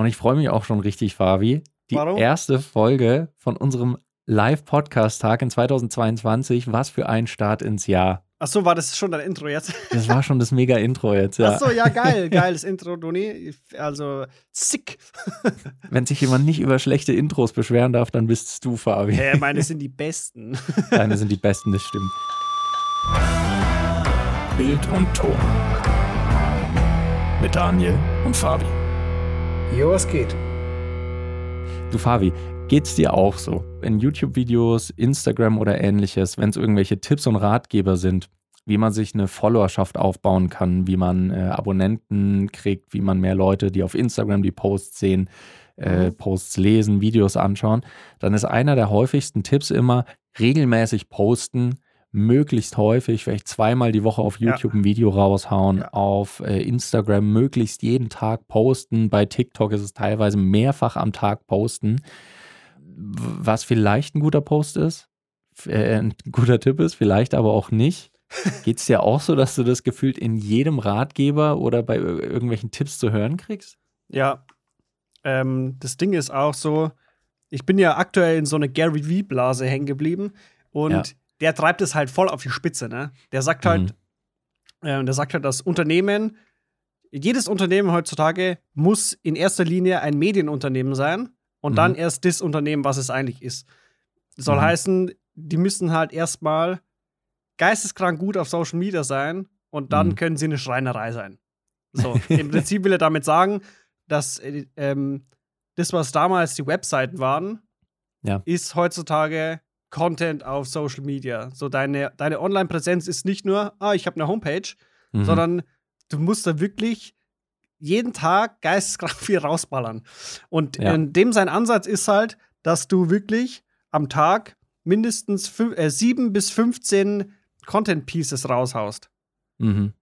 Und ich freue mich auch schon richtig, Fabi. Die Warum? erste Folge von unserem Live-Podcast-Tag in 2022. Was für ein Start ins Jahr. Ach so, war das schon dein Intro jetzt? Das war schon das Mega-Intro jetzt, ja. Ach so, ja, geil, geiles Intro, Doni. Also, sick. Wenn sich jemand nicht über schlechte Intros beschweren darf, dann bist du, Fabi. Hä, meine sind die besten. Deine sind die besten, das stimmt. Bild und Ton. Mit Daniel und Fabi. Jo, was geht? Du, Fabi, geht's dir auch so? In YouTube-Videos, Instagram oder ähnliches, wenn es irgendwelche Tipps und Ratgeber sind, wie man sich eine Followerschaft aufbauen kann, wie man äh, Abonnenten kriegt, wie man mehr Leute, die auf Instagram die Posts sehen, äh, Posts lesen, Videos anschauen, dann ist einer der häufigsten Tipps immer regelmäßig posten, möglichst häufig, vielleicht zweimal die Woche auf Ja. YouTube ein Video raushauen, Ja. auf äh, Instagram möglichst jeden Tag posten, bei TikTok ist es teilweise mehrfach am Tag posten. Was vielleicht ein guter Post ist, äh, ein guter Tipp ist, vielleicht aber auch nicht. Geht es dir auch so, dass du das gefühlt in jedem Ratgeber oder bei ir- irgendwelchen Tipps zu hören kriegst? Ja, ähm, das Ding ist auch so, ich bin ja aktuell in so eine Gary Vee-Blase hängen geblieben und Ja. Der treibt es halt voll auf die Spitze, ne? Der sagt halt, äh, der sagt halt, dass Unternehmen, jedes Unternehmen heutzutage muss in erster Linie ein Medienunternehmen sein und Mhm. dann erst das Unternehmen, was es eigentlich ist. Soll Mhm. heißen, die müssen halt erstmal geisteskrank gut auf Social Media sein und dann Mhm. können sie eine Schreinerei sein. So, im Prinzip will er damit sagen, dass äh, ähm, das, was damals die Webseiten waren, Ja. ist heutzutage Content auf Social Media. So deine, deine Online-Präsenz ist nicht nur, ah, ich habe eine Homepage, Mhm. sondern du musst da wirklich jeden Tag geisteskrank viel rausballern. Und Ja. in dem sein Ansatz ist halt, dass du wirklich am Tag mindestens fün- äh, sieben bis 15 Content Pieces raushaust. Mhm.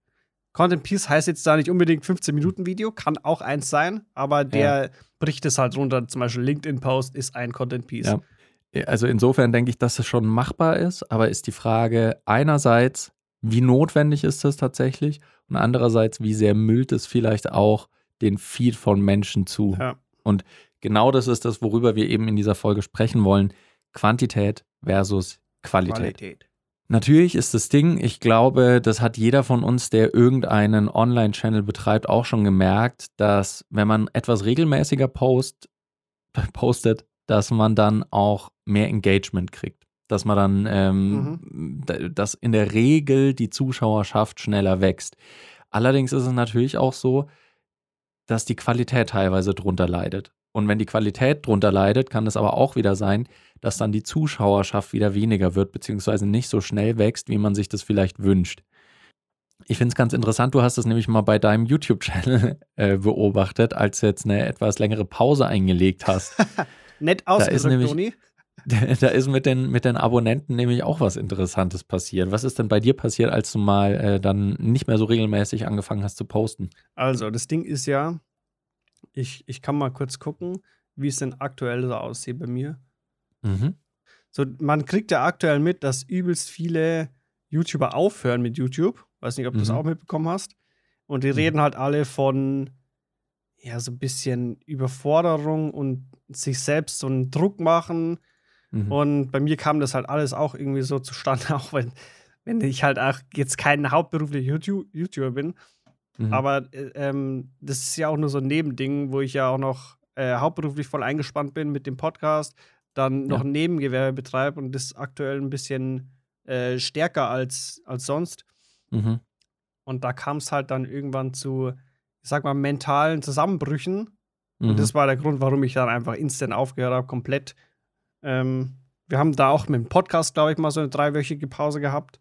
Content Piece heißt jetzt da nicht unbedingt 15 Minuten Video, kann auch eins sein, aber der bricht es halt runter. Zum Beispiel LinkedIn Post ist ein Content Piece. Ja. Also insofern denke ich, dass es schon machbar ist, aber ist die Frage einerseits, wie notwendig ist das tatsächlich und andererseits, wie sehr müllt es vielleicht auch den Feed von Menschen zu. Ja. Und genau das ist das, worüber wir eben in dieser Folge sprechen wollen. Quantität versus Qualität. Qualität. Natürlich ist das Ding, ich glaube, das hat jeder von uns, der irgendeinen Online-Channel betreibt, auch schon gemerkt, dass wenn man etwas regelmäßiger post, postet, dass man dann auch mehr Engagement kriegt. Dass man dann, ähm, d- dass in der Regel die Zuschauerschaft schneller wächst. Allerdings ist es natürlich auch so, dass die Qualität teilweise drunter leidet. Und wenn die Qualität drunter leidet, kann es aber auch wieder sein, dass dann die Zuschauerschaft wieder weniger wird, beziehungsweise nicht so schnell wächst, wie man sich das vielleicht wünscht. Ich finde es ganz interessant, du hast das nämlich mal bei deinem YouTube-Channel äh, beobachtet, als du jetzt eine etwas längere Pause eingelegt hast. Nett ist ausgedrückt, nämlich- Toni. da ist mit den, mit den Abonnenten nämlich auch was Interessantes passiert. Was ist denn bei dir passiert, als du mal äh, dann nicht mehr so regelmäßig angefangen hast zu posten? Also, das Ding ist ja, ich, ich kann mal kurz gucken, wie es denn aktuell so aussieht bei mir. Mhm. So, man kriegt ja aktuell mit, dass übelst viele YouTuber aufhören mit YouTube. Weiß nicht, ob du das Mhm. auch mitbekommen hast. Und die Mhm. reden halt alle von, ja, so ein bisschen Überforderung und sich selbst so einen Druck machen. Mhm. Und bei mir kam das halt alles auch irgendwie so zustande, auch wenn, wenn ich halt auch jetzt kein hauptberuflicher YouTube YouTuber bin. Mhm. Aber äh, ähm, das ist ja auch nur so ein Nebending, wo ich ja auch noch äh, hauptberuflich voll eingespannt bin mit dem Podcast, dann noch Ja. ein Nebengewerbe betreibe und das aktuell ein bisschen äh, stärker als, als sonst. Mhm. Und da kam es halt dann irgendwann zu, ich sag mal, mentalen Zusammenbrüchen. Mhm. Und das war der Grund, warum ich dann einfach instant aufgehört habe, komplett. Ähm, wir haben da auch mit dem Podcast, glaube ich, mal so eine dreiwöchige Pause gehabt.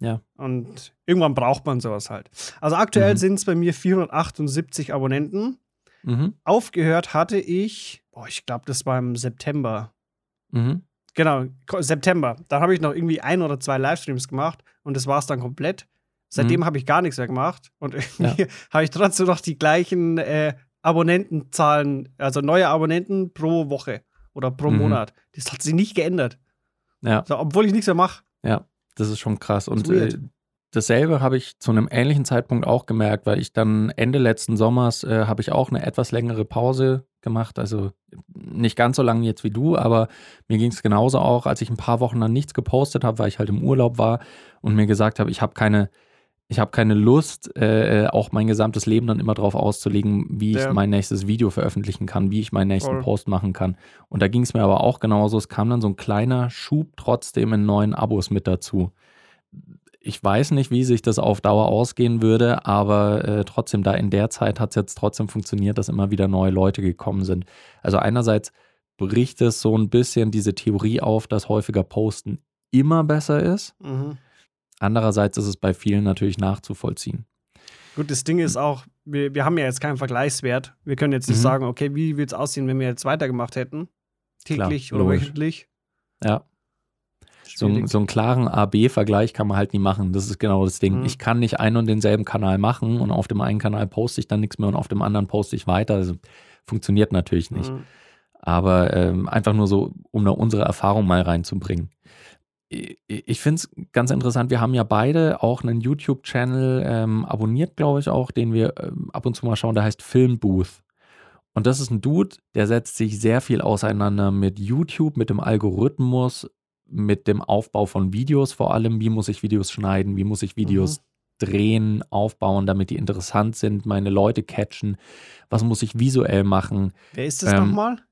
Ja. Und irgendwann braucht man sowas halt. Also aktuell Mhm. sind es bei mir 478 Abonnenten. Mhm. Aufgehört hatte ich, boah, ich glaube, das war im September. Mhm. Genau, September. Dann habe ich noch irgendwie ein oder zwei Livestreams gemacht und das war es dann komplett. Seitdem Mhm. habe ich gar nichts mehr gemacht und irgendwie habe ich trotzdem noch die gleichen äh, Abonnentenzahlen, also neue Abonnenten pro Woche oder pro Mhm. Monat. Das hat sich nicht geändert. Ja. So, obwohl ich nichts mehr mache. Ja, das ist schon krass. Und äh, dasselbe habe ich zu einem ähnlichen Zeitpunkt auch gemerkt, weil ich dann Ende letzten Sommers äh, habe ich auch eine etwas längere Pause gemacht. Also nicht ganz so lange jetzt wie du, aber mir ging es genauso auch, als ich ein paar Wochen dann nichts gepostet habe, weil ich halt im Urlaub war und mir gesagt habe, ich habe keine, ich habe keine Lust, äh, auch mein gesamtes Leben dann immer darauf auszulegen, wie ja. ich mein nächstes Video veröffentlichen kann, wie ich meinen nächsten Voll. Post machen kann. Und da ging es mir aber auch genauso. Es kam dann so ein kleiner Schub trotzdem in neuen Abos mit dazu ich weiß nicht, wie sich das auf Dauer ausgehen würde, aber äh, trotzdem, da in der Zeit hat es jetzt trotzdem funktioniert, dass immer wieder neue Leute gekommen sind. Also einerseits bricht es so ein bisschen diese Theorie auf, dass häufiger Posten immer besser ist. Mhm. Andererseits ist es bei vielen natürlich nachzuvollziehen. Gut, das Ding ist auch, wir, wir haben ja jetzt keinen Vergleichswert. Wir können jetzt nicht mhm. sagen, okay, wie würde es aussehen, wenn wir jetzt weitergemacht hätten? Täglich Klar, oder wöchentlich? Ja. So, so, einen klaren A-B-Vergleich kann man halt nie machen. Das ist genau das Ding. Mhm. Ich kann nicht einen und denselben Kanal machen und auf dem einen Kanal poste ich dann nichts mehr und auf dem anderen poste ich weiter. Also funktioniert natürlich nicht. Mhm. Aber ähm, einfach nur so, um da unsere Erfahrung mal reinzubringen. Ich finde es ganz interessant. Wir haben ja beide auch einen YouTube-Channel ähm, abonniert, glaube ich auch, den wir ähm, ab und zu mal schauen. Der heißt Filmbooth. Und das ist ein Dude, der setzt sich sehr viel auseinander mit YouTube, mit dem Algorithmus, mit dem Aufbau von Videos vor allem. Wie muss ich Videos schneiden? Wie muss ich Videos mhm. drehen, aufbauen, damit die interessant sind, meine Leute catchen? Was muss ich visuell machen? Wer ist das ähm, nochmal?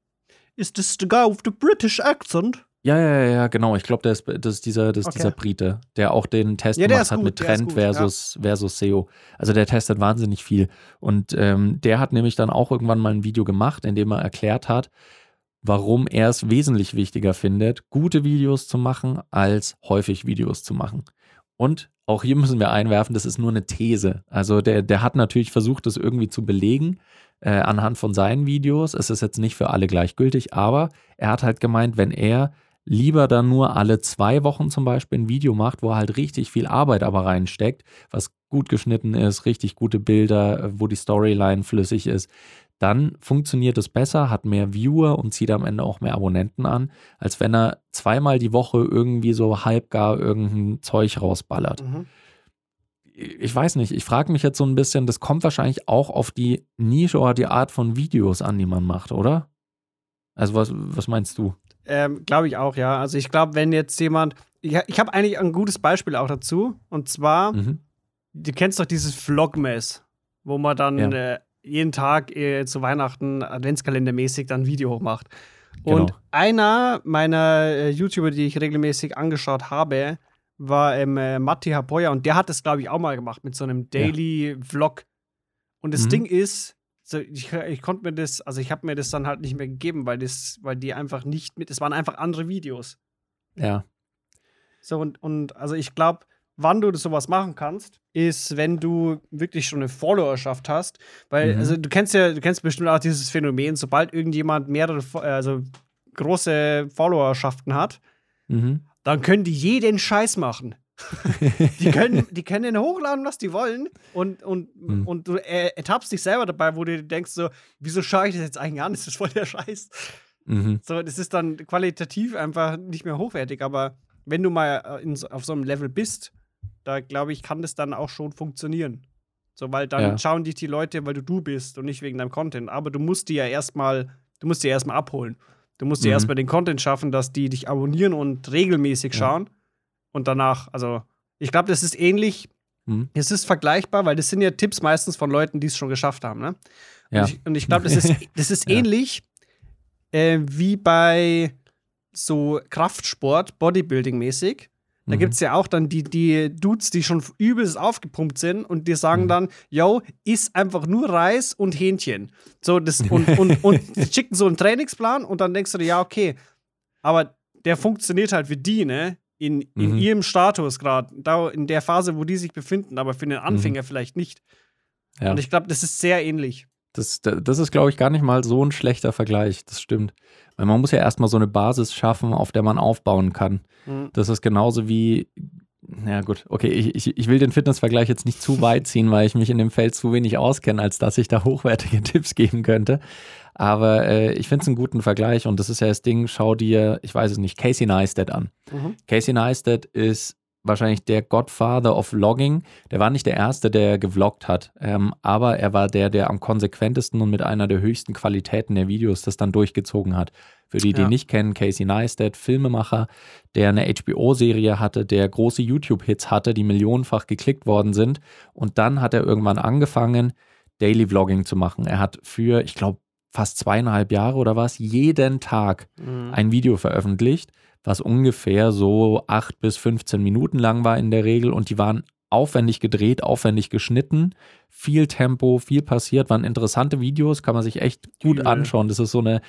Ist das the guy with the British accent? Ja, ja, ja, genau. Ich glaube, das, das ist dieser, das okay. dieser Brite, der auch den Test ja, gemacht hat gut, mit Trend gut, versus, ja. versus SEO. Also der testet wahnsinnig viel. Und ähm, der hat nämlich dann auch irgendwann mal ein Video gemacht, in dem er erklärt hat, warum er es wesentlich wichtiger findet, gute Videos zu machen, als häufig Videos zu machen. Und auch hier müssen wir einwerfen, das ist nur eine These. Also der, der hat natürlich versucht, das irgendwie zu belegen äh, anhand von seinen Videos. Es ist jetzt nicht für alle gleichgültig, aber er hat halt gemeint, wenn er lieber dann nur alle zwei Wochen zum Beispiel ein Video macht, wo er halt richtig viel Arbeit aber reinsteckt, was gut geschnitten ist, richtig gute Bilder, wo die Storyline flüssig ist, dann funktioniert es besser, hat mehr Viewer und zieht am Ende auch mehr Abonnenten an, als wenn er zweimal die Woche irgendwie so halbgar irgendein Zeug rausballert. Mhm. Ich weiß nicht, ich frage mich jetzt so ein bisschen, das kommt wahrscheinlich auch auf die Nische oder die Art von Videos an, die man macht, oder? Also was, was meinst du? Ähm, glaube ich auch, ja. Also ich glaube, wenn jetzt jemand, ich, ich habe eigentlich ein gutes Beispiel auch dazu, und zwar, mhm. du kennst doch dieses Vlogmas, wo man dann ja. äh, jeden Tag äh, zu Weihnachten Adventskalendermäßig dann ein Video hochmacht. Genau. Und einer meiner äh, YouTuber, die ich regelmäßig angeschaut habe, war ähm, äh, Matti Hapoya und der hat das, glaube ich, auch mal gemacht mit so einem Daily-Vlog. Ja. Und das mhm. Ding ist, so, ich, ich konnte mir das, also ich habe mir das dann halt nicht mehr gegeben, weil das, weil die einfach nicht mit, es waren einfach andere Videos. Ja. So und, und also ich glaube, wann du sowas machen kannst, ist, wenn du wirklich schon eine Followerschaft hast. Weil, mhm. also du kennst ja, du kennst bestimmt auch dieses Phänomen, sobald irgendjemand mehrere, also große Followerschaften hat, mhm. dann können die jeden Scheiß machen. die, können, die können den hochladen, was die wollen. Und, und, mhm. und du ertappst dich selber dabei, wo du denkst, so, wieso schaue ich das jetzt eigentlich an? Das ist voll der Scheiß. Mhm. So, das ist dann qualitativ einfach nicht mehr hochwertig. Aber wenn du mal äh, in, auf so einem Level bist, da glaube ich, kann das dann auch schon funktionieren. So, weil dann ja. schauen dich die Leute, weil du du bist und nicht wegen deinem Content. Aber du musst die ja erstmal, du musst die erstmal abholen. Du musst mhm. dir erstmal den Content schaffen, dass die dich abonnieren und regelmäßig schauen. Ja. Und danach, also, ich glaube, das ist ähnlich. Mhm. Es ist vergleichbar, weil das sind ja Tipps meistens von Leuten, die es schon geschafft haben. Ne? Ja. Und ich, ich glaube, das ist, das ist ähnlich äh, wie bei so Kraftsport, Bodybuilding-mäßig. Da mhm. gibt es ja auch dann die, die Dudes, die schon übelst aufgepumpt sind und die sagen mhm. dann, yo, iss einfach nur Reis und Hähnchen. So, das, und, und, und schicken so einen Trainingsplan und dann denkst du dir, ja, okay, aber der funktioniert halt für die, ne? In, in mhm. ihrem Status gerade, in der Phase, wo die sich befinden, aber für den Anfänger mhm. vielleicht nicht. Ja. Und ich glaube, das ist sehr ähnlich. Das, das ist, glaube ich, gar nicht mal so ein schlechter Vergleich. Das stimmt. Weil man muss ja erstmal so eine Basis schaffen, auf der man aufbauen kann. Mhm. Das ist genauso wie, ja gut, okay, ich, ich, ich will den Fitnessvergleich jetzt nicht zu weit ziehen, weil ich mich in dem Feld zu wenig auskenne, als dass ich da hochwertige Tipps geben könnte. Aber äh, ich finde es einen guten Vergleich und das ist ja das Ding, schau dir, ich weiß es nicht, Casey Neistat an. Mhm. Casey Neistat ist wahrscheinlich der Godfather of Vlogging. Der war nicht der Erste, der gevloggt hat, ähm, aber er war der, der am konsequentesten und mit einer der höchsten Qualitäten der Videos das dann durchgezogen hat. Für die, die Ja. nicht kennen, Casey Neistat, Filmemacher, der eine HBO-Serie hatte, der große YouTube-Hits hatte, die millionenfach geklickt worden sind. Und dann hat er irgendwann angefangen, Daily Vlogging zu machen. Er hat für, ich glaube, fast zweieinhalb Jahre oder was, jeden Tag Mhm. ein Video veröffentlicht, was ungefähr so acht bis 15 Minuten lang war in der Regel und die waren aufwendig gedreht, aufwendig geschnitten, viel Tempo, viel passiert, waren interessante Videos, kann man sich echt gut Übel. anschauen. Das ist so eine,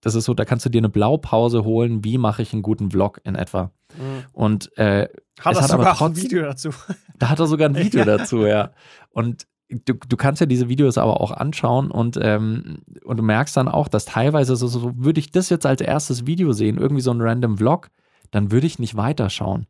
das ist so, da kannst du dir eine Blaupause holen, wie mache ich einen guten Vlog in etwa. Mhm. Und äh, Hat er hat aber sogar ein Video dazu. da hat er sogar ein Video dazu, ja. Und du, du kannst ja diese Videos aber auch anschauen und, ähm, und du merkst dann auch, dass teilweise so, so, würde ich das jetzt als erstes Video sehen, irgendwie so ein random Vlog, dann würde ich nicht weiterschauen.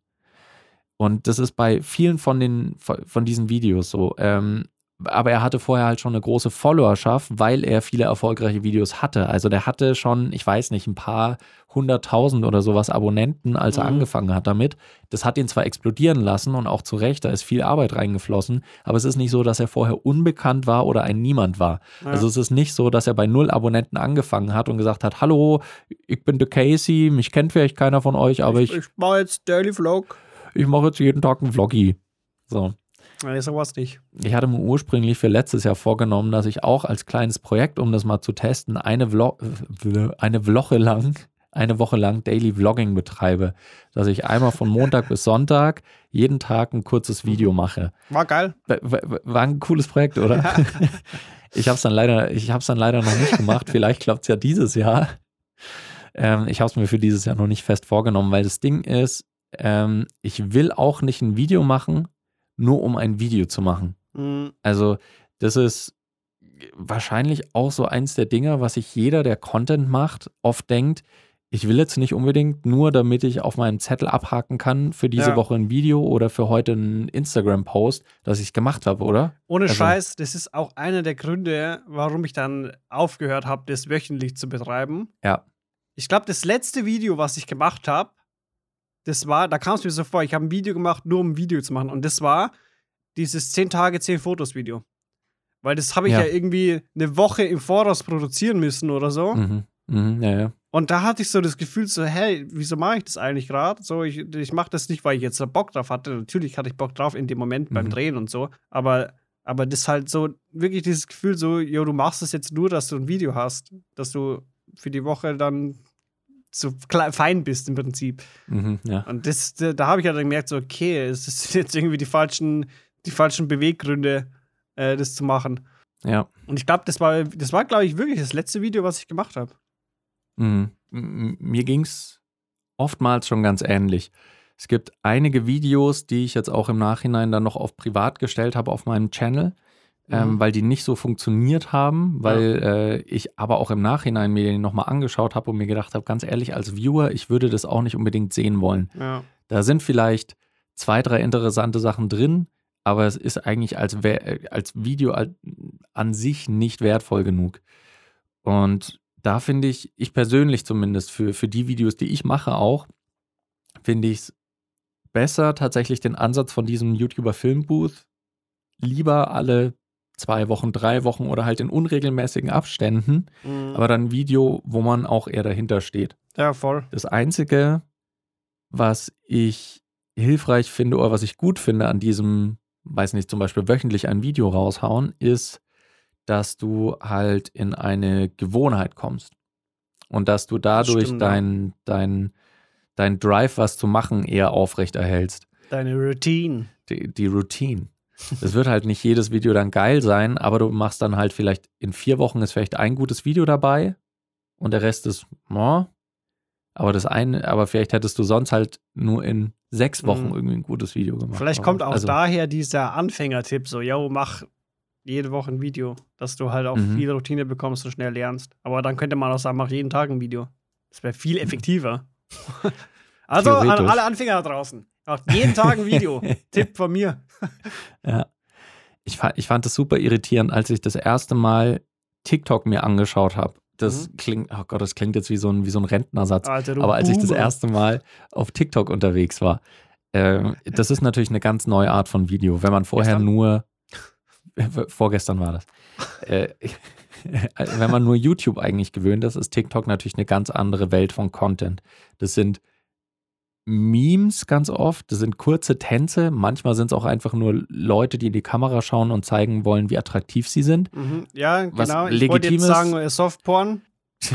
Und das ist bei vielen von den von diesen Videos so. Ähm, aber er hatte vorher halt schon eine große Followerschaft, weil er viele erfolgreiche Videos hatte. Also der hatte schon, ich weiß nicht, ein paar hunderttausend oder sowas Abonnenten, als er Mhm. angefangen hat damit. Das hat ihn zwar explodieren lassen und auch zu Recht, da ist viel Arbeit reingeflossen, aber es ist nicht so, dass er vorher unbekannt war oder ein Niemand war. Ja. Also es ist nicht so, dass er bei null Abonnenten angefangen hat und gesagt hat, hallo, ich bin der Casey, mich kennt vielleicht keiner von euch, aber ich, ich mache jetzt Daily Vlog. ich mache jetzt jeden Tag einen Vloggy. So. Nee, sowas nicht. Ich hatte mir ursprünglich für letztes Jahr vorgenommen, dass ich auch als kleines Projekt, um das mal zu testen, eine, Vlog, eine Woche lang, eine Woche lang Daily Vlogging betreibe. Dass ich einmal von Montag bis Sonntag jeden Tag ein kurzes Video mache. War geil. War- ein cooles Projekt, oder? Ich habe es dann leider, ich habe es dann leider noch nicht gemacht. Vielleicht klappt es ja dieses Jahr. Ähm, ich habe es mir für dieses Jahr noch nicht fest vorgenommen, weil das Ding ist, ähm, ich will auch nicht ein Video machen, nur um ein Video zu machen. Mhm. Also, das ist wahrscheinlich auch so eins der Dinge, was sich jeder, der Content macht, oft denkt, ich will jetzt nicht unbedingt nur, damit ich auf meinem Zettel abhaken kann, für diese Ja. Woche ein Video oder für heute einen Instagram-Post, dass ich es gemacht habe, oder? Ohne Also- Scheiß, das ist auch einer der Gründe, warum ich dann aufgehört habe, das wöchentlich zu betreiben. Ja. Ich glaube, das letzte Video, was ich gemacht habe, das war, da kam es mir so vor, ich habe ein Video gemacht, nur um ein Video zu machen. Und das war dieses 10 Tage, 10 Fotos Video. Weil das habe ich ja. Ja. irgendwie eine Woche im Voraus produzieren müssen oder so. Mhm. Mhm, ja, ja. Und da hatte ich so das Gefühl, so, hey, wieso mache ich das eigentlich gerade? So, ich, ich mache das nicht, weil ich jetzt Bock drauf hatte. Natürlich hatte ich Bock drauf in dem Moment beim Mhm. Drehen und so. Aber, aber das halt so, wirklich dieses Gefühl, so, jo, du machst es jetzt nur, dass du ein Video hast. Dass du für die Woche dann so fein bist im Prinzip. Mhm, ja. Und das, da, da habe ich dann gemerkt, so, okay, es sind jetzt irgendwie die falschen, die falschen Beweggründe, äh, das zu machen. Ja. Und ich glaube, das war, das war, glaube ich, wirklich das letzte Video, was ich gemacht habe. Mhm. Mir ging es oftmals schon ganz ähnlich. Es gibt einige Videos, die ich jetzt auch im Nachhinein dann noch auf privat gestellt habe auf meinem Channel, ähm, Mhm. weil die nicht so funktioniert haben, weil äh, ich aber auch im Nachhinein mir die nochmal angeschaut habe und mir gedacht habe, ganz ehrlich, als Viewer, ich würde das auch nicht unbedingt sehen wollen. Ja. Da sind vielleicht zwei, drei interessante Sachen drin, aber es ist eigentlich als, äh, als Video an sich nicht wertvoll genug. Und da finde ich, ich persönlich zumindest, für, für die Videos, die ich mache auch, finde ich es besser, tatsächlich den Ansatz von diesem YouTuber Filmbooth lieber alle zwei Wochen, drei Wochen oder halt in unregelmäßigen Abständen, Mhm. aber dann ein Video, wo man auch eher dahinter steht. ja, voll. Das Einzige, was ich hilfreich finde oder was ich gut finde an diesem, weiß nicht, zum Beispiel wöchentlich ein Video raushauen, ist, dass du halt in eine Gewohnheit kommst. Und dass du dadurch stimmt, dein, dein, dein Drive, was zu machen, eher aufrechterhältst. Deine Routine. Die, die Routine. Es wird halt nicht jedes Video dann geil sein, aber du machst dann halt vielleicht in vier Wochen ist vielleicht ein gutes Video dabei und der Rest ist, oh, aber das eine, aber vielleicht hättest du sonst halt nur in sechs Wochen Mhm. irgendwie ein gutes Video gemacht. Vielleicht kommt auch also, daher dieser Anfängertipp, so, yo, mach jede Woche ein Video, dass du halt auch Mhm. viel Routine bekommst und schnell lernst. Aber dann könnte man auch sagen, mach jeden Tag ein Video. Das wäre viel effektiver. also an alle Anfänger da draußen, macht jeden Tag ein Video. Tipp von mir. Ja. Ich, ich fand es super irritierend, als ich das erste Mal TikTok mir angeschaut habe. Das Mhm. klingt, oh Gott, das klingt jetzt wie so ein, wie so ein Rentnersatz. Alter, Aber als ich das erste Mal auf TikTok unterwegs war, äh, das ist natürlich eine ganz neue Art von Video. Wenn man vorher nur, vorgestern war das, äh, wenn man nur YouTube eigentlich gewöhnt ist, ist TikTok natürlich eine ganz andere Welt von Content. Das sind Memes ganz oft, das sind kurze Tänze, manchmal sind es auch einfach nur Leute, die in die Kamera schauen und zeigen wollen, wie attraktiv sie sind. Mhm. Ja, Was genau. Ich wollte jetzt sagen, äh, Softporn.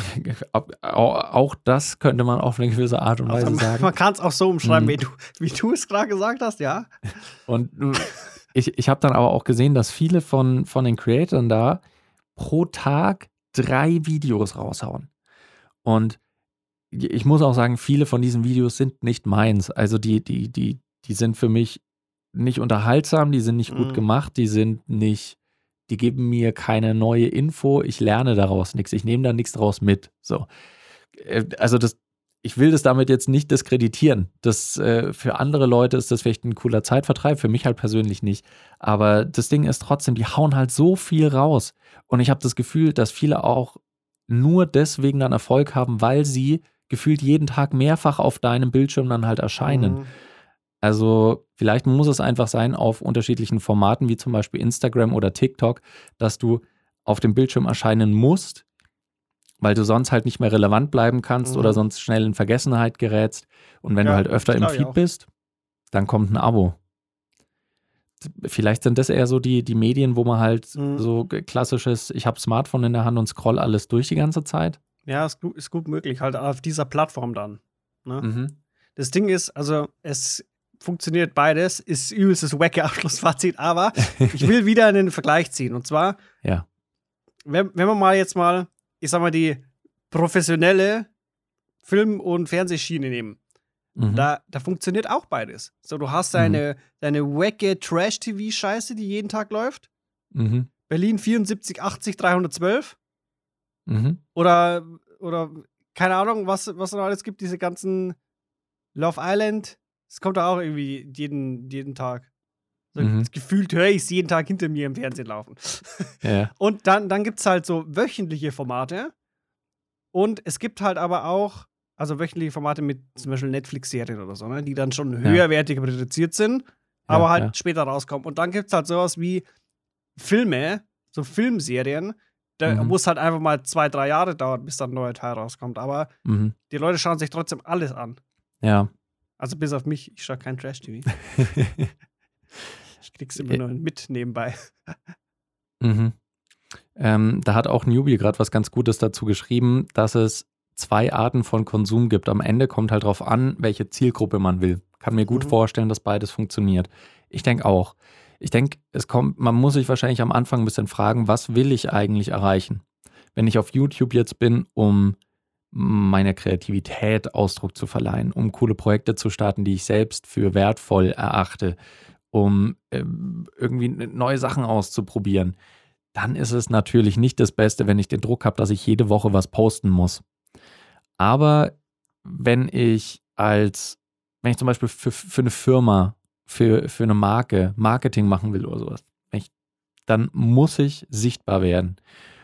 Auch das könnte man auf eine gewisse Art und Weise Also, sagen. man kann es auch so umschreiben, Mhm. wie du, es gerade gesagt hast, ja. Und ich, ich habe dann aber auch gesehen, dass viele von, von den Creatoren da pro Tag drei Videos raushauen. Und ich muss auch sagen, viele von diesen Videos sind nicht meins. Also die, die, die, die sind für mich nicht unterhaltsam, die sind nicht gut Mhm. gemacht, die sind nicht, die geben mir keine neue Info, ich lerne daraus nichts, ich nehme da nichts draus mit. So. Äh, Also das, ich will das damit jetzt nicht diskreditieren. Das, äh, für andere Leute ist das vielleicht ein cooler Zeitvertreib, für mich halt persönlich nicht. Aber das Ding ist trotzdem, die hauen halt so viel raus. Und ich habe das Gefühl, dass viele auch nur deswegen dann Erfolg haben, weil sie gefühlt jeden Tag mehrfach auf deinem Bildschirm dann halt erscheinen. Mhm. Also vielleicht muss es einfach sein auf unterschiedlichen Formaten, wie zum Beispiel Instagram oder TikTok, dass du auf dem Bildschirm erscheinen musst, weil du sonst halt nicht mehr relevant bleiben kannst Mhm. oder sonst schnell in Vergessenheit gerätst. Und wenn Ja, du halt öfter im Feed bist, dann kommt ein Abo. Vielleicht sind das eher so die, die Medien, wo man halt Mhm. so klassisches, ich habe Smartphone in der Hand und scroll alles durch die ganze Zeit. Ja, ist gut, ist gut möglich, halt auf dieser Plattform dann. Ne? Mhm. Das Ding ist, also es funktioniert beides, ist übelstes wacke Abschlussfazit, aber ich will wieder einen Vergleich ziehen. Und zwar, Ja. wenn, wenn man mal jetzt mal, ich sag mal, die professionelle Film- und Fernsehschiene nehmen, Mhm. da, da funktioniert auch beides. So, du hast Mhm. deine, deine wacke Trash-TV-Scheiße, die jeden Tag läuft. Mhm. Berlin 74, 80, 312. Mhm. Oder, oder keine Ahnung, was, was noch alles gibt, diese ganzen Love Island. Das kommt da auch irgendwie jeden, jeden Tag. Mhm. Gefühlt höre ich es jeden Tag hinter mir im Fernsehen laufen. Ja. Und dann, dann gibt es halt so wöchentliche Formate. Und es gibt halt aber auch, also wöchentliche Formate mit zum Beispiel Netflix-Serien oder so, ne, die dann schon höherwertig produziert sind, aber Ja, halt ja. später rauskommen. Und dann gibt es halt sowas wie Filme, so Filmserien, da, Mhm. wo es halt einfach mal zwei, drei Jahre dauert, bis dann ein neuer Teil rauskommt. Aber Mhm. die Leute schauen sich trotzdem alles an. Ja. Also bis auf mich, ich schaue kein Trash-TV. Ich krieg's immer nur mit nebenbei. Mhm. Ähm, da hat auch Newbie gerade was ganz Gutes dazu geschrieben, dass es zwei Arten von Konsum gibt. Am Ende kommt halt drauf an, welche Zielgruppe man will. Kann mir gut Mhm. vorstellen, dass beides funktioniert. Ich denke auch. Ich denke, es kommt, man muss sich wahrscheinlich am Anfang ein bisschen fragen, was will ich eigentlich erreichen? Wenn ich auf YouTube jetzt bin, um meiner Kreativität Ausdruck zu verleihen, um coole Projekte zu starten, die ich selbst für wertvoll erachte, um ähm, irgendwie neue Sachen auszuprobieren, dann ist es natürlich nicht das Beste, wenn ich den Druck habe, dass ich jede Woche was posten muss. Aber wenn ich als, wenn ich zum Beispiel für, für eine Firma, für, für eine Marke Marketing machen will oder sowas, ich, dann muss ich sichtbar werden.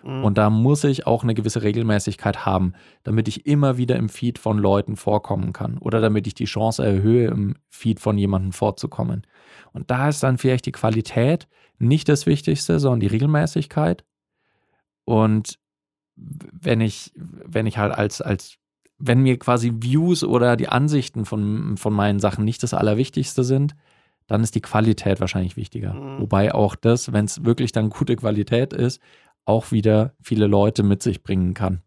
Mhm. Und da muss ich auch eine gewisse Regelmäßigkeit haben, damit ich immer wieder im Feed von Leuten vorkommen kann oder damit ich die Chance erhöhe, im Feed von jemandem vorzukommen. Und da ist dann vielleicht die Qualität nicht das Wichtigste, sondern die Regelmäßigkeit. Und wenn ich, wenn ich halt als, als, wenn mir quasi Views oder die Ansichten von, von meinen Sachen nicht das Allerwichtigste sind, dann ist die Qualität wahrscheinlich wichtiger. Mhm. Wobei auch das, wenn es wirklich dann gute Qualität ist, auch wieder viele Leute mit sich bringen kann.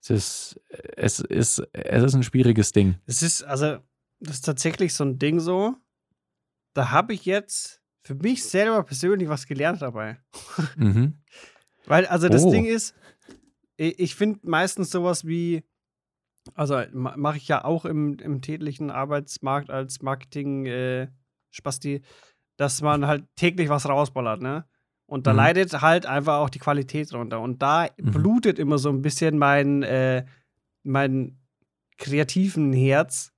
Es ist, es ist, es ist ein schwieriges Ding. Es ist, also, das ist tatsächlich so ein Ding so. Da habe ich jetzt für mich selber persönlich was gelernt dabei. Mhm. Weil, also das Oh. Ding ist, ich, finde meistens sowas wie, also ma- mache ich ja auch im, im täglichen Arbeitsmarkt als Marketing-Spasti, dass man halt täglich was rausballert, ne? Und da Mhm. leidet halt einfach auch die Qualität drunter. Und da Mhm. blutet immer so ein bisschen mein, äh, mein kreativen Herz,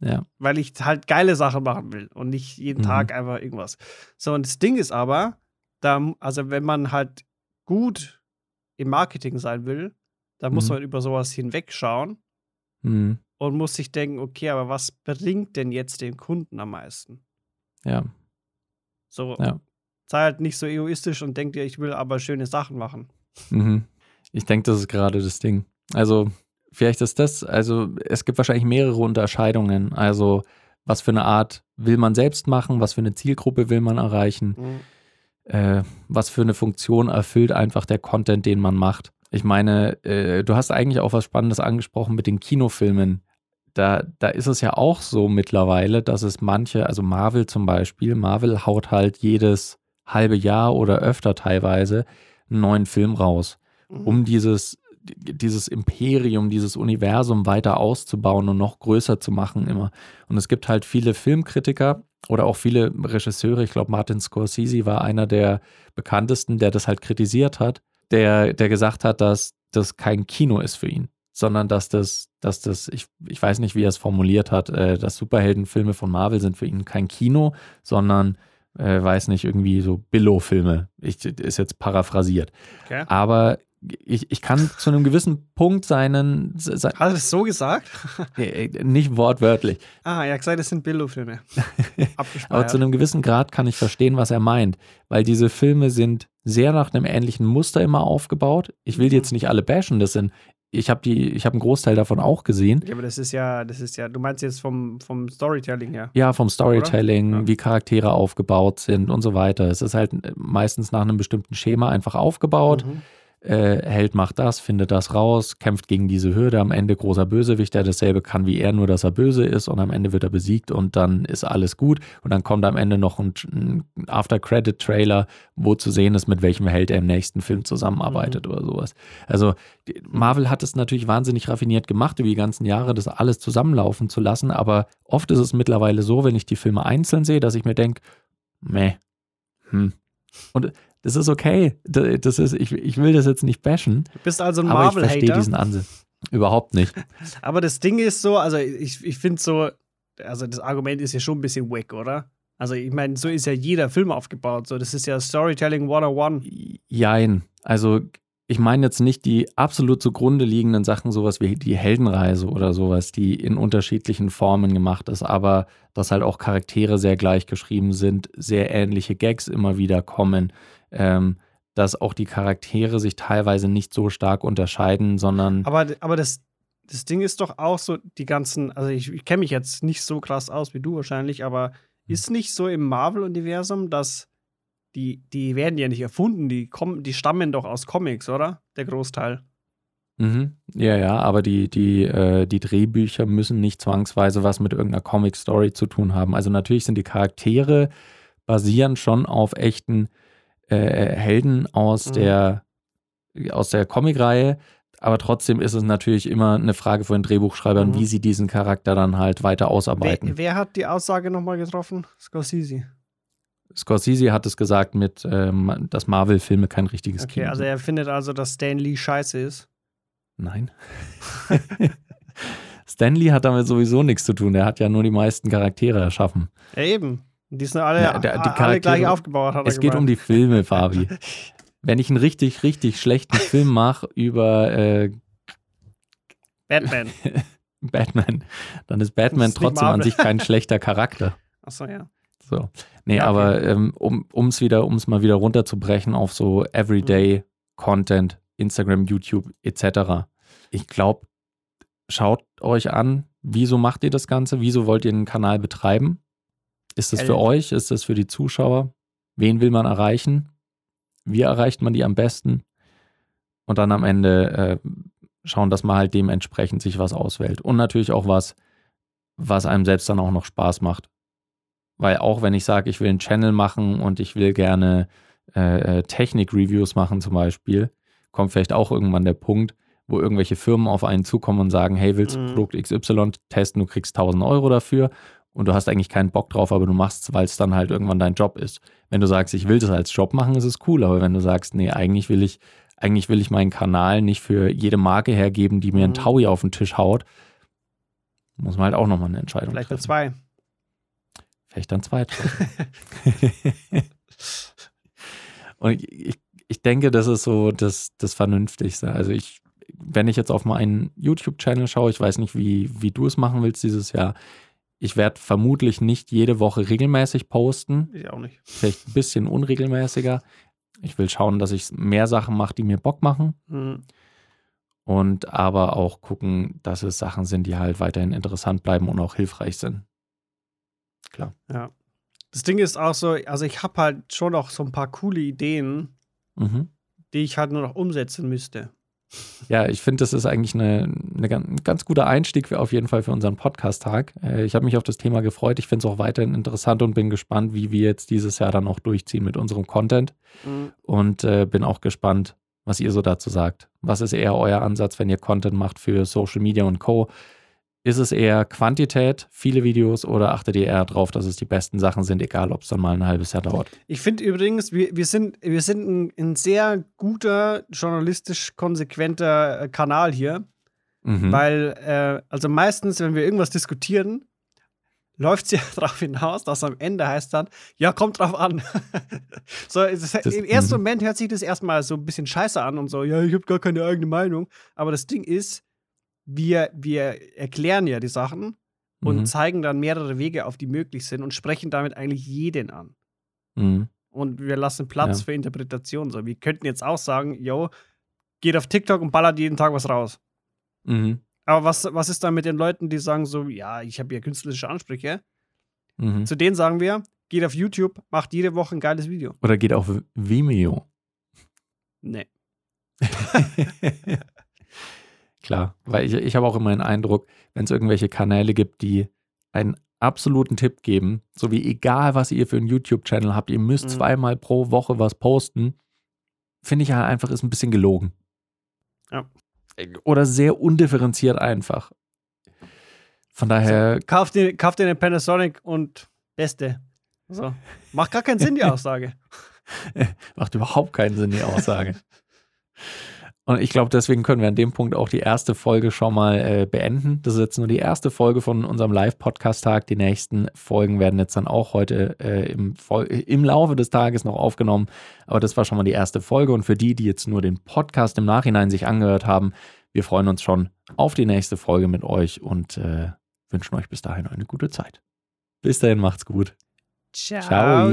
Ja. weil ich halt geile Sachen machen will und nicht jeden Mhm. Tag einfach irgendwas. So, und das Ding ist aber, da, also wenn man halt gut im Marketing sein will, dann muss Mhm. man über sowas hinwegschauen Mhm. und muss sich denken, okay, aber was bringt denn jetzt den Kunden am meisten? Ja. So, Ja. Sei halt nicht so egoistisch und denk dir, ich will aber schöne Sachen machen. Mhm. Ich denke, das ist gerade das Ding. Also, vielleicht ist das, also es gibt wahrscheinlich mehrere Unterscheidungen. Also, was für eine Art will man selbst machen, was für eine Zielgruppe will man erreichen, Mhm. äh, was für eine Funktion erfüllt einfach der Content, den man macht. Ich meine, äh, du hast eigentlich auch was Spannendes angesprochen mit den Kinofilmen. Da, da ist es ja auch so mittlerweile, dass es manche, also Marvel zum Beispiel, Marvel haut halt jedes halbe Jahr oder öfter teilweise einen neuen Film raus Mhm. um dieses, dieses Imperium, dieses Universum weiter auszubauen und noch größer zu machen immer. Und es gibt halt viele Filmkritiker oder auch viele Regisseure, ich glaube Martin Scorsese war einer der bekanntesten, der das halt kritisiert hat, der, der gesagt hat, dass das kein Kino ist für ihn, sondern dass das, dass das, ich, ich weiß nicht, wie er es formuliert hat, äh, dass Superheldenfilme von Marvel sind für ihn kein Kino, sondern äh, weiß nicht, irgendwie so Billo-Filme. Ist jetzt paraphrasiert. Okay. Aber ich, ich kann zu einem gewissen Punkt seinen, se, Hat er das so gesagt? äh, nicht wortwörtlich, ah, er hat gesagt, das sind Billo-Filme. aber Abgespeichert. zu einem gewissen Grad kann ich verstehen, was er meint, weil diese Filme sind sehr nach einem ähnlichen Muster immer aufgebaut. Ich will die Mhm. jetzt nicht alle bashen, das sind, ich habe die, ich habe einen Großteil davon auch gesehen. ja, aber das ist ja, das ist ja, du meinst jetzt vom, vom Storytelling her. Ja, vom Storytelling, Ja. wie Charaktere aufgebaut sind und so weiter. Es ist halt meistens nach einem bestimmten Schema einfach aufgebaut. Mhm. Äh, Held macht das, findet das raus, kämpft gegen diese Hürde, am Ende großer Bösewicht, der dasselbe kann wie er, nur dass er böse ist und am Ende wird er besiegt und dann ist alles gut und dann kommt am Ende noch ein, ein After-Credit-Trailer, wo zu sehen ist, mit welchem Held er im nächsten Film zusammenarbeitet oder sowas. Also Marvel hat es natürlich wahnsinnig raffiniert gemacht, über die ganzen Jahre das alles zusammenlaufen zu lassen, aber oft ist es mittlerweile so, wenn ich die Filme einzeln sehe, dass ich mir denke, meh, hm. Und das ist okay. Da- Das ist, ich, ich will das jetzt nicht bashen, Du bist also ein aber ich verstehe Marvel-Hater. diesen Ansatz. Überhaupt nicht. Aber das Ding ist so, also ich, ich finde so, also das Argument ist ja schon ein bisschen wack, oder? Also ich meine, so ist ja jeder Film aufgebaut. So, das ist ja Storytelling 101. Jein. Also ich meine jetzt nicht die absolut zugrunde liegenden Sachen, sowas wie die Heldenreise oder sowas, die in unterschiedlichen Formen gemacht ist, aber dass halt auch Charaktere sehr gleich geschrieben sind, sehr ähnliche Gags immer wieder kommen, ähm, dass auch die Charaktere sich teilweise nicht so stark unterscheiden, sondern Aber, aber das, das Ding ist doch auch so, die ganzen, also ich, ich kenne mich jetzt nicht so krass aus wie du wahrscheinlich, aber ist nicht so im Marvel-Universum, dass die, die werden ja nicht erfunden, die, kommen, die stammen doch aus Comics, oder? Der Großteil. Mhm. Ja, ja, aber die, die, äh, die Drehbücher müssen nicht zwangsweise was mit irgendeiner Comic-Story zu tun haben. Also natürlich sind die Charaktere basieren schon auf echten äh, Helden aus Mhm. der, aus der Comicreihe, aber trotzdem ist es natürlich immer eine Frage von den Drehbuchschreibern, Mhm. wie sie diesen Charakter dann halt weiter Wer, ausarbeiten. wer hat die Aussage nochmal getroffen? Scorsese. Scorsese hat es gesagt mit, ähm, dass Marvel-Filme kein richtiges Okay, Kino also sind. er findet also, dass Stan Lee scheiße ist. Nein. Stanley hat damit sowieso nichts zu tun. Er hat ja nur die meisten Charaktere erschaffen. Ja, eben. Die sind alle, Ja, der- die alle gleich aufgebaut, hat Es geht um die Filme, Fabi. Wenn ich einen richtig, richtig schlechten Film mache über äh, Batman. Batman, dann ist Batman ist trotzdem an sich kein schlechter Charakter. Achso, ja. So. Nee, Ja, okay. aber ähm, um es wieder, um es mal wieder runterzubrechen auf so Everyday Content, Instagram, YouTube etc. Ich glaube, schaut euch an, wieso macht ihr das Ganze? Wieso wollt ihr einen Kanal betreiben? Ist das für euch? Ist das für die Zuschauer? Wen will man erreichen? Wie erreicht man die am besten? Und dann am Ende äh, schauen, dass man halt dementsprechend sich was auswählt. Und natürlich auch was, was einem selbst dann auch noch Spaß macht. Weil auch wenn ich sage, ich will einen Channel machen und ich will gerne äh, äh, Technik-Reviews machen zum Beispiel, kommt vielleicht auch irgendwann der Punkt, wo irgendwelche Firmen auf einen zukommen und sagen, hey, willst du Mhm. Produkt XY testen, du kriegst 1000 Euro dafür und du hast eigentlich keinen Bock drauf, aber du machst es, weil es dann halt irgendwann dein Job ist. Wenn du sagst, ich will das als Job machen, ist es cool, aber wenn du sagst, nee, eigentlich will ich, eigentlich will ich meinen Kanal nicht für jede Marke hergeben, die mir einen Mhm. Taui auf den Tisch haut, muss man halt auch nochmal eine Entscheidung Vielleicht treffen. zwei. Vielleicht dann zwei. Und ich, ich denke, das ist so das, das Vernünftigste. Also ich, wenn ich jetzt auf meinen YouTube-Channel schaue, ich weiß nicht, wie, wie du es machen willst dieses Jahr. Ich werde vermutlich nicht jede Woche regelmäßig posten. Ich auch nicht. Vielleicht ein bisschen unregelmäßiger. Ich will schauen, dass ich mehr Sachen mache, die mir Bock machen. Mhm. Und aber auch gucken, dass es Sachen sind, die halt weiterhin interessant bleiben und auch hilfreich sind. Klar. Ja. Das Ding ist auch so, also ich habe halt schon noch so ein paar coole Ideen, Mhm. die ich halt nur noch umsetzen müsste. Ja, ich finde, das ist eigentlich eine, eine, ein ganz guter Einstieg für, auf jeden Fall für unseren Podcast-Tag. Äh, ich habe mich auf das Thema gefreut. Ich finde es auch weiterhin interessant und bin gespannt, wie wir jetzt dieses Jahr dann auch durchziehen mit unserem Content. Mhm. Und äh, bin auch gespannt, was ihr so dazu sagt. Was ist eher euer Ansatz, wenn ihr Content macht für Social Media und Co.? Ist es eher Quantität, viele Videos oder achtet ihr eher darauf, dass es die besten Sachen sind, egal ob es dann mal ein halbes Jahr dauert? Ich finde übrigens, wir, wir sind, wir sind ein, ein sehr guter, journalistisch konsequenter äh, Kanal hier, Mhm. weil, äh, also meistens, wenn wir irgendwas diskutieren, läuft es ja darauf hinaus, dass am Ende heißt dann, ja, kommt drauf an. so, es, Das- Im ersten mhm. Moment hört sich das erstmal so ein bisschen scheiße an und so, ja, ich habe gar keine eigene Meinung. Aber das Ding ist, wir, wir erklären ja die Sachen und Mhm. zeigen dann mehrere Wege auf, die möglich sind und sprechen damit eigentlich jeden an. Mhm. Und wir lassen Platz Ja. für Interpretation. So, wir könnten jetzt auch sagen, yo, geht auf TikTok und ballert jeden Tag was raus. Mhm. Aber was, was ist dann mit den Leuten, die sagen so, ja, ich habe ja künstlerische Ansprüche? Mhm. Zu denen sagen wir, geht auf YouTube, macht jede Woche ein geiles Video. Oder geht auf Vimeo. Nee. Klar, weil ich, ich habe auch immer den Eindruck, wenn es irgendwelche Kanäle gibt, die einen absoluten Tipp geben, so wie egal, was ihr für einen YouTube-Channel habt, ihr müsst Mhm. zweimal pro Woche was posten, finde ich halt einfach, ist ein bisschen gelogen. Ja. Oder sehr undifferenziert einfach. Von daher, Kauft dir, kauft dir eine Panasonic und beste. So. Macht gar keinen Sinn, die Aussage. macht überhaupt keinen Sinn, die Aussage. Und ich glaube, deswegen können wir an dem Punkt auch die erste Folge schon mal äh, beenden. Das ist jetzt nur die erste Folge von unserem Live-Podcast-Tag. Die nächsten Folgen werden jetzt dann auch heute äh, im, im Laufe des Tages noch aufgenommen. Aber das war schon mal die erste Folge. Und für die, die jetzt nur den Podcast im Nachhinein sich angehört haben, wir freuen uns schon auf die nächste Folge mit euch und äh, wünschen euch bis dahin eine gute Zeit. Bis dahin, macht's gut. Ciao. Ciao.